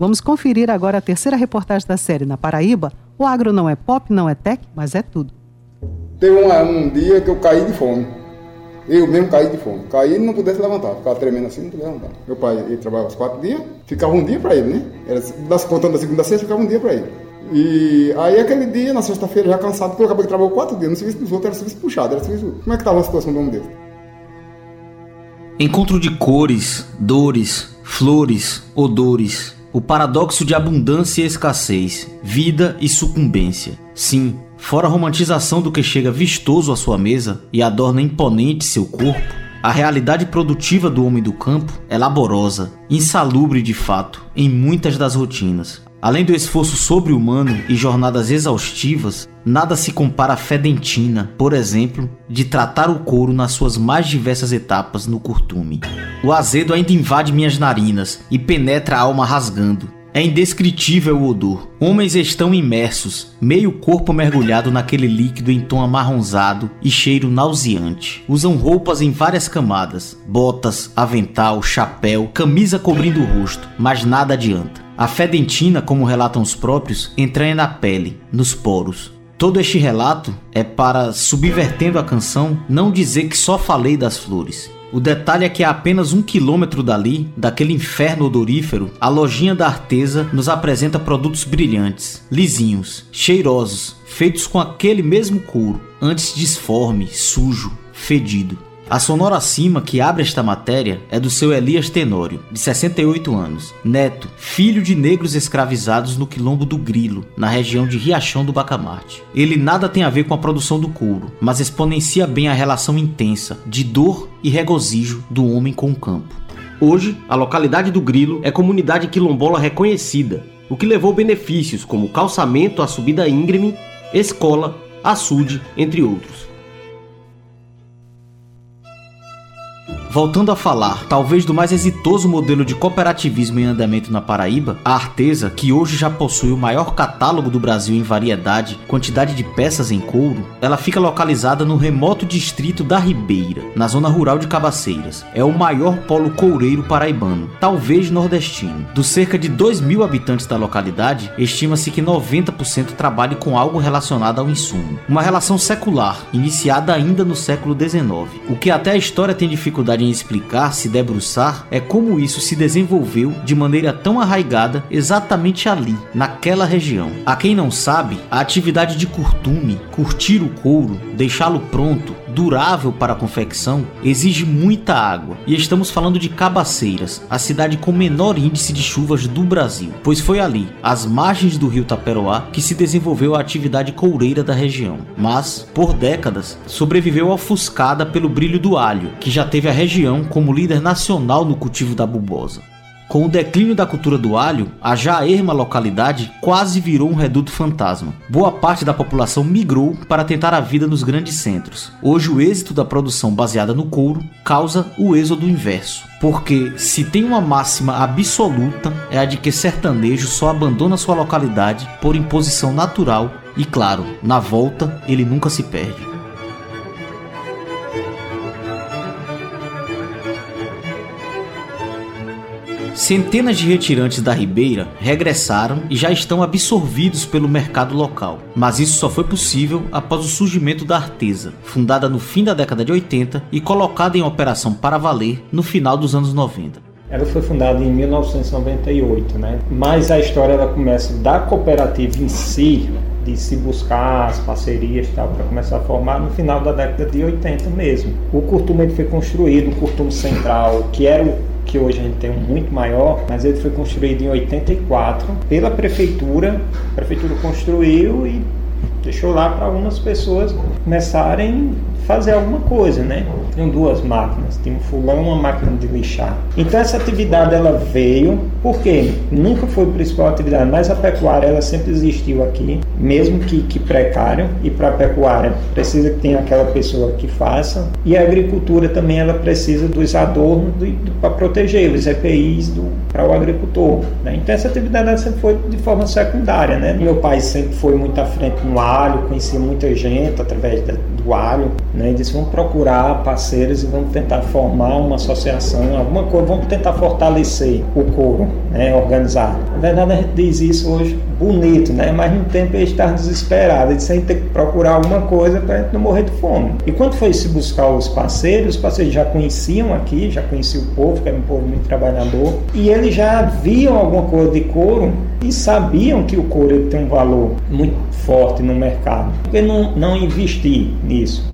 Vamos conferir agora a terceira reportagem da série na Paraíba. O agro não é pop, não é tech, mas é tudo. Teve um, um dia que eu caí de fome. Eu mesmo caí de fome. Caí e não pudesse levantar. Ficava tremendo assim, não podia levantar. Meu pai ele trabalhava os quatro dias, ficava um dia para ele, né? Era, das, contando da segunda a sexta, ficava um dia para ele. E aí aquele dia, na sexta-feira, já cansado, porque eu acabei de trabalhar quatro dias, no serviço dos outros era serviço puxado, era serviço... Como é que estava a situação do homem dele? Encontro de cores, dores, flores, odores, o paradoxo de abundância e escassez, vida e sucumbência. Sim, fora a romantização do que chega vistoso à sua mesa e adorna imponente seu corpo, a realidade produtiva do homem do campo é laborosa, insalubre de fato, em muitas das rotinas. Além do esforço sobre-humano e jornadas exaustivas, nada se compara à fedentina, por exemplo, de tratar o couro nas suas mais diversas etapas no curtume. O azedo ainda invade minhas narinas e penetra a alma rasgando. É indescritível o odor. Homens estão imersos, meio corpo mergulhado naquele líquido em tom amarronzado e cheiro nauseante. Usam roupas em várias camadas: botas, avental, chapéu, camisa cobrindo o rosto, mas nada adianta. A fedentina, como relatam os próprios, entranha na pele, nos poros. Todo este relato é para, subvertendo a canção, não dizer que só falei das flores. O detalhe é que a apenas um quilômetro dali, daquele inferno odorífero, a lojinha da artesa nos apresenta produtos brilhantes, lisinhos, cheirosos, feitos com aquele mesmo couro, antes disforme, sujo, fedido. A sonora cima que abre esta matéria é do seu Elias Tenório, de 68 anos, neto, filho de negros escravizados no quilombo do Grilo, na região de Riachão do Bacamarte. Ele nada tem a ver com a produção do couro, mas exponencia bem a relação intensa de dor e regozijo do homem com o campo. Hoje, a localidade do Grilo é comunidade quilombola reconhecida, o que levou benefícios como calçamento à subida íngreme, escola, açude, entre outros. Voltando a falar, talvez do mais exitoso modelo de cooperativismo em andamento na Paraíba, a Artesa, que hoje já possui o maior catálogo do Brasil em variedade, quantidade de peças em couro, ela fica localizada no remoto distrito da Ribeira, na zona rural de Cabaceiras. É o maior polo coureiro paraibano, talvez nordestino. Dos cerca de 2 mil habitantes da localidade, estima-se que 90% trabalhe com algo relacionado ao insumo. Uma relação secular, iniciada ainda no século XIX. O que até a história tem dificuldade explicar, se debruçar, é como isso se desenvolveu de maneira tão arraigada exatamente ali, naquela região. A quem não sabe, a atividade de curtume, curtir o couro, deixá-lo pronto, durável para a confecção, exige muita água. E estamos falando de Cabaceiras, a cidade com menor índice de chuvas do Brasil, pois foi ali, às margens do rio Taperoá, que se desenvolveu a atividade coureira da região. Mas, por décadas, sobreviveu ofuscada pelo brilho do alho, que já teve a região como líder nacional no cultivo da bubosa. Com o declínio da cultura do alho, a já erma localidade quase virou um reduto fantasma. Boa parte da população migrou para tentar a vida nos grandes centros. Hoje, o êxito da produção baseada no couro causa o êxodo inverso. Porque se tem uma máxima absoluta é a de que sertanejo só abandona sua localidade por imposição natural e, claro, na volta ele nunca se perde. Centenas de retirantes da Ribeira regressaram e já estão absorvidos pelo mercado local. Mas isso só foi possível após o surgimento da Artesa, fundada no fim da década de 80 e colocada em operação para valer no final dos anos 90. Ela foi fundada em 1998, né? Mas a história ela começa da cooperativa em si, de se buscar as parcerias tal para começar a formar no final da década de 80 mesmo. O curtume foi construído, o curtume central, que era o que hoje a gente tem um muito maior, mas ele foi construído em 84 pela prefeitura. A prefeitura construiu e deixou lá para algumas pessoas começarem fazer alguma coisa, né? Tinham duas máquinas, tinha um fulão uma máquina de lixar. Então essa atividade ela veio, porque nunca foi principal atividade, mas a pecuária ela sempre existiu aqui, mesmo que, que precário, e para a pecuária precisa que tenha aquela pessoa que faça, e a agricultura também ela precisa dos adornos para proteger os EPIs para o agricultor. Né? Então essa atividade ela sempre foi de forma secundária, né? Meu pai sempre foi muito à frente no alho, conhecia muita gente através da, do alho, Né, e disse: vamos procurar parceiros e vamos tentar formar uma associação, alguma coisa, vamos tentar fortalecer o couro, né, organizar. Na verdade, a gente diz isso hoje bonito, né, mas no tempo ele está desesperado. Ele disse: a gente tem que procurar alguma coisa para a gente não morrer de fome. E quando foi se buscar os parceiros, os parceiros já conheciam aqui, já conheciam o povo, que era um povo muito trabalhador, e eles já viam alguma coisa de couro e sabiam que o couro tem um valor muito forte no mercado. Por que não, não investir nisso?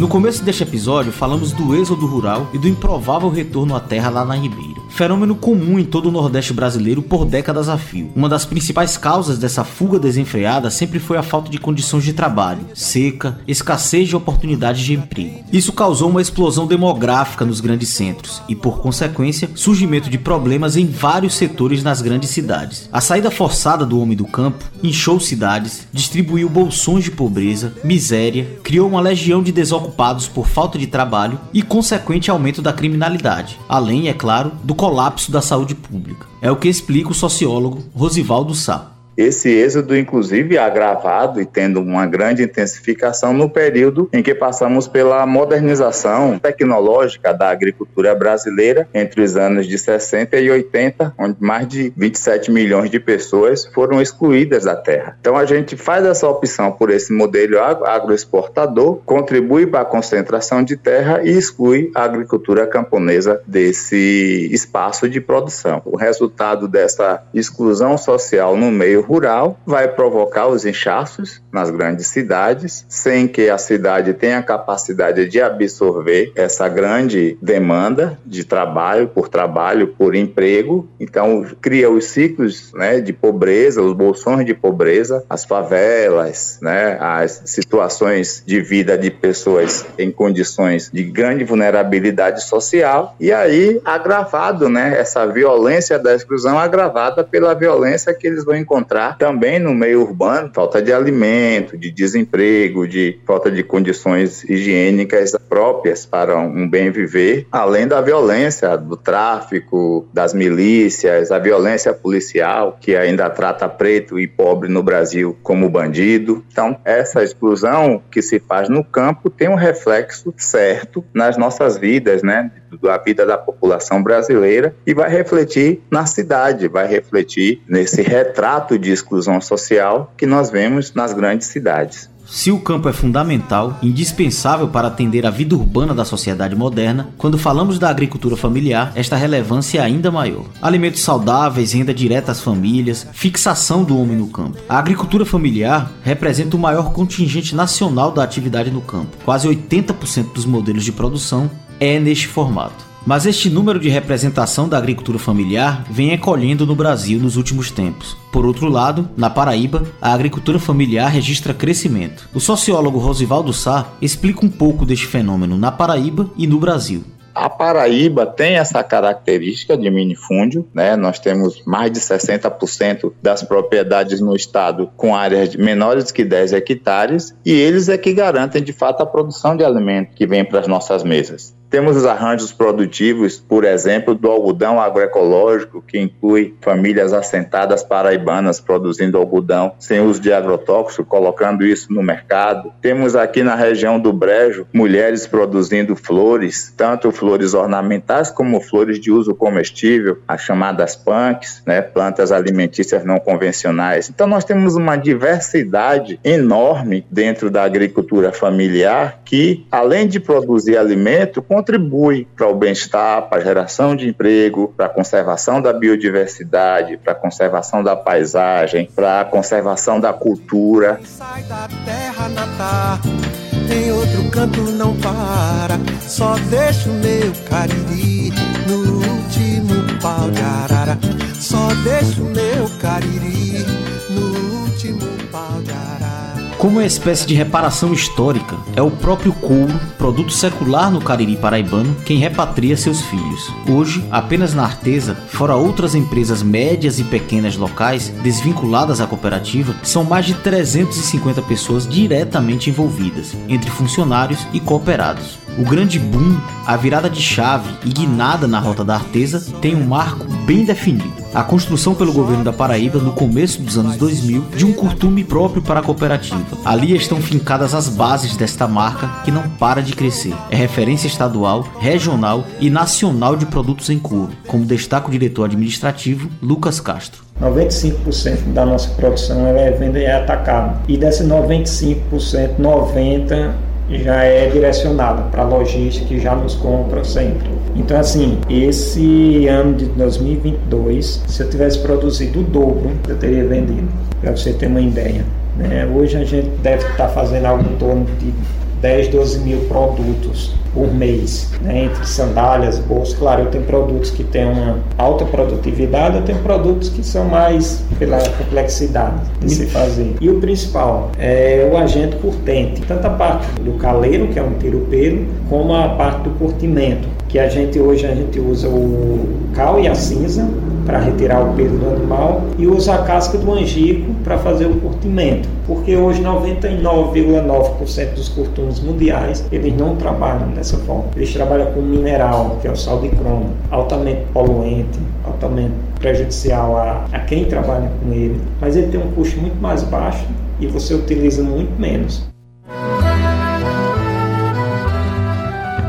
No começo deste episódio, falamos do êxodo rural e do improvável retorno à terra lá na Ribeira. Fenômeno comum em todo o Nordeste brasileiro por décadas a fio. Uma das principais causas dessa fuga desenfreada sempre foi a falta de condições de trabalho, seca, escassez de oportunidades de emprego. Isso causou uma explosão demográfica nos grandes centros e, por consequência, surgimento de problemas em vários setores nas grandes cidades. A saída forçada do homem do campo inchou cidades, distribuiu bolsões de pobreza, miséria, criou uma legião de desocupados por falta de trabalho e consequente aumento da criminalidade, além, é claro, do colapso da saúde pública. É o que explica o sociólogo Rosivaldo Sá. Esse êxodo, inclusive, é agravado e tendo uma grande intensificação no período em que passamos pela modernização tecnológica da agricultura brasileira entre os anos de 60 e 80, onde mais de 27 milhões de pessoas foram excluídas da terra. Então a gente faz essa opção por esse modelo agroexportador, contribui para a concentração de terra e exclui a agricultura camponesa desse espaço de produção. O resultado dessa exclusão social no meio rural vai provocar os inchaços nas grandes cidades, sem que a cidade tenha capacidade de absorver essa grande demanda de trabalho por trabalho, por emprego. Então, cria os ciclos né, de pobreza, os bolsões de pobreza, as favelas, né, as situações de vida de pessoas em condições de grande vulnerabilidade social. E aí, agravado, né, essa violência da exclusão agravada pela violência que eles vão encontrar encontrar também no meio urbano falta de alimento, de desemprego, de falta de condições higiênicas próprias para um bem viver, além da violência do tráfico, das milícias, a violência policial que ainda trata preto e pobre no Brasil como bandido. Então, essa exclusão que se faz no campo tem um reflexo certo nas nossas vidas, né? Da vida da população brasileira e vai refletir na cidade, vai refletir nesse retrato de exclusão social que nós vemos nas grandes cidades. Se o campo é fundamental, indispensável para atender a vida urbana da sociedade moderna, quando falamos da agricultura familiar, esta relevância é ainda maior. Alimentos saudáveis, renda direta às famílias, fixação do homem no campo. A agricultura familiar representa o maior contingente nacional da atividade no campo. Quase 80% dos modelos de produção é neste formato. Mas este número de representação da agricultura familiar vem encolhendo no Brasil nos últimos tempos. Por outro lado, na Paraíba, a agricultura familiar registra crescimento. O sociólogo Rosivaldo Sá explica um pouco deste fenômeno na Paraíba e no Brasil. A Paraíba tem essa característica de minifúndio, né? Nós temos mais de 60% das propriedades no estado com áreas menores que 10 hectares e eles é que garantem de fato a produção de alimento que vem para as nossas mesas. Temos os arranjos produtivos, por exemplo, do algodão agroecológico, que inclui famílias assentadas paraibanas produzindo algodão sem uso de agrotóxico, colocando isso no mercado. Temos aqui na região do Brejo mulheres produzindo flores, tanto flores ornamentais como flores de uso comestível, as chamadas punks, né, plantas alimentícias não convencionais. Então nós temos uma diversidade enorme dentro da agricultura familiar que, além de produzir alimento, contribui para o bem-estar, para a geração de emprego, para a conservação da biodiversidade, para a conservação da paisagem, para a conservação da cultura. Sai da terra em outro canto não para, só deixa o meu cariri no último pau de arara, Como uma espécie de reparação histórica, é o próprio couro, produto secular no Cariri paraibano, quem repatria seus filhos. Hoje, apenas na Artesa, fora outras empresas médias e pequenas locais desvinculadas à cooperativa, são mais de 350 pessoas diretamente envolvidas, entre funcionários e cooperados. O grande boom, a virada de chave e guinada na rota da Artesa, tem um marco bem definido: a construção pelo governo da Paraíba, no começo dos anos 2000, de um curtume próprio para a cooperativa. Ali estão fincadas as bases desta marca que não para de crescer. É referência estadual, regional e nacional de produtos em couro, como destaca o diretor administrativo Lucas Castro. 95% da nossa produção é venda e é atacada. E desse 95%, 90% já é direcionada para lojistas que já nos compram sempre. Então, assim, esse ano de 2022, se eu tivesse produzido o dobro, eu teria vendido, para você ter uma ideia. Né? Hoje a gente deve estar fazendo algo em torno de 10, 12 mil produtos por mês, né? entre sandálias, bolsas. Claro, eu tenho produtos que têm uma alta produtividade, eu tenho produtos que são mais pela complexidade de se fazer. E o principal é o agente curtente, tanto a parte do caleiro, que é um tiro-pelo, como a parte do curtimento, que a gente hoje a gente usa o cal e a cinza para retirar o pelo do animal e usa a casca do angico para fazer o curtimento, porque hoje 99,9% dos curtumes mundiais eles não trabalham dessa forma. Eles trabalham com mineral, que é o sal de cromo, altamente poluente, altamente prejudicial a, a quem trabalha com ele, mas ele tem um custo muito mais baixo e você utiliza muito menos.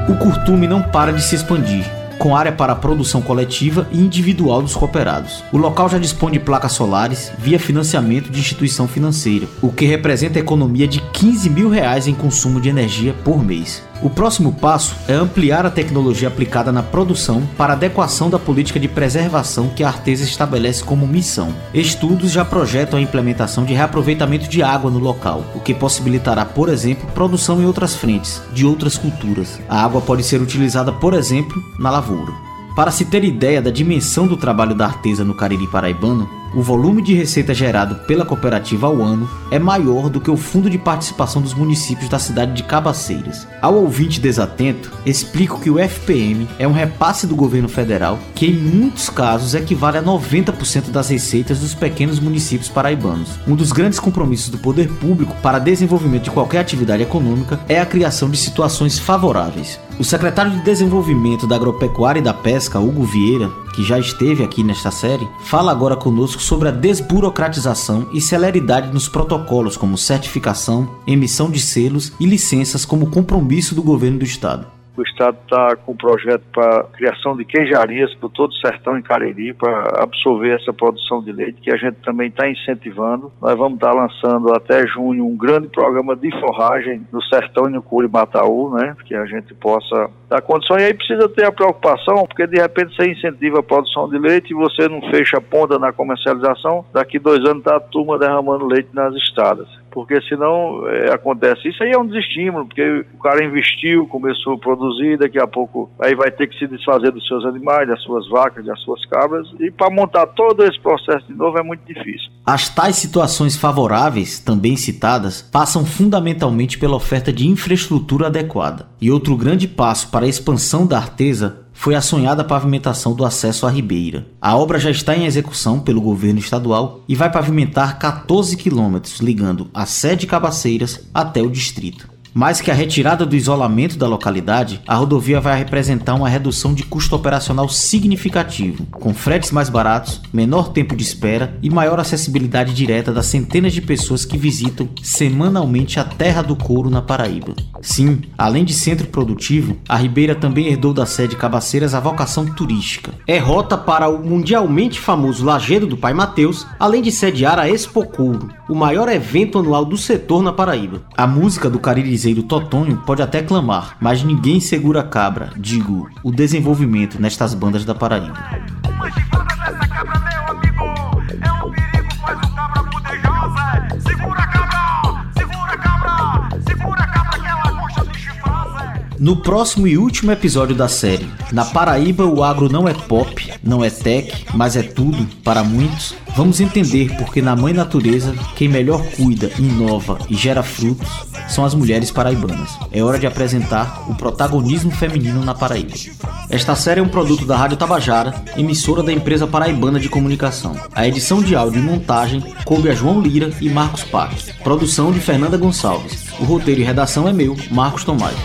O curtume não para de se expandir com área para a produção coletiva e individual dos cooperados. O local já dispõe de placas solares via financiamento de instituição financeira, o que representa a economia de 15 mil reais em consumo de energia por mês. O próximo passo é ampliar a tecnologia aplicada na produção para adequação da política de preservação que a Artesa estabelece como missão. Estudos já projetam a implementação de reaproveitamento de água no local, o que possibilitará, por exemplo, produção em outras frentes, de outras culturas. A água pode ser utilizada, por exemplo, na lavoura. Para se ter ideia da dimensão do trabalho da artesa no Cariri paraibano, o volume de receita gerado pela cooperativa ao ano é maior do que o fundo de participação dos municípios da cidade de Cabaceiras. Ao ouvinte desatento, explico que o FPM é um repasse do governo federal que, em muitos casos, equivale a 90% das receitas dos pequenos municípios paraibanos. Um dos grandes compromissos do poder público para desenvolvimento de qualquer atividade econômica é a criação de situações favoráveis. O secretário de Desenvolvimento da Agropecuária e da Pesca, Hugo Vieira, que já esteve aqui nesta série, fala agora conosco sobre a desburocratização e celeridade nos protocolos como certificação, emissão de selos e licenças como compromisso do governo do estado. O Estado está com um projeto para criação de queijarias por todo o sertão em Cariri, para absorver essa produção de leite, que a gente também está incentivando. Nós vamos estar tá lançando até junho um grande programa de forragem no sertão e no Curimataú, né? Que a gente possa dar condição. E aí precisa ter a preocupação, porque de repente você incentiva a produção de leite e você não fecha a ponta na comercialização, daqui dois anos está a turma derramando leite nas estradas porque senão é, acontece. Isso aí é um desestímulo, porque o cara investiu, começou a produzir, daqui a pouco aí vai ter que se desfazer dos seus animais, das suas vacas, das suas cabras, e para montar todo esse processo de novo é muito difícil. As tais situações favoráveis, também citadas, passam fundamentalmente pela oferta de infraestrutura adequada. E outro grande passo para a expansão da artesa foi a sonhada pavimentação do acesso à Ribeira. A obra já está em execução pelo governo estadual e vai pavimentar 14 quilômetros ligando a sede Cabaceiras até o distrito. Mais que a retirada do isolamento da localidade, a rodovia vai representar uma redução de custo operacional significativo, com fretes mais baratos, menor tempo de espera e maior acessibilidade direta das centenas de pessoas que visitam semanalmente a Terra do Couro na Paraíba. Sim, além de centro produtivo, a Ribeira também herdou da sede Cabaceiras a vocação turística. É rota para o mundialmente famoso Lagedo do Pai Mateus, além de sediar a Expo Couro, o maior evento anual do setor na Paraíba. A música do caririzeiro Totonho pode até clamar, mas ninguém segura a cabra, digo, o desenvolvimento nestas bandas da Paraíba. No próximo e último episódio da série, na Paraíba o agro não é pop, não é tech, mas é tudo para muitos. Vamos entender porque na mãe natureza quem melhor cuida, inova e gera frutos são as mulheres paraibanas. É hora de apresentar o protagonismo feminino na Paraíba. Esta série é um produto da Rádio Tabajara, emissora da empresa paraibana de comunicação. A edição de áudio e montagem coube a João Lira e Marcos Pac. Produção de Fernanda Gonçalves. O roteiro e redação é meu, Marcos Tomás.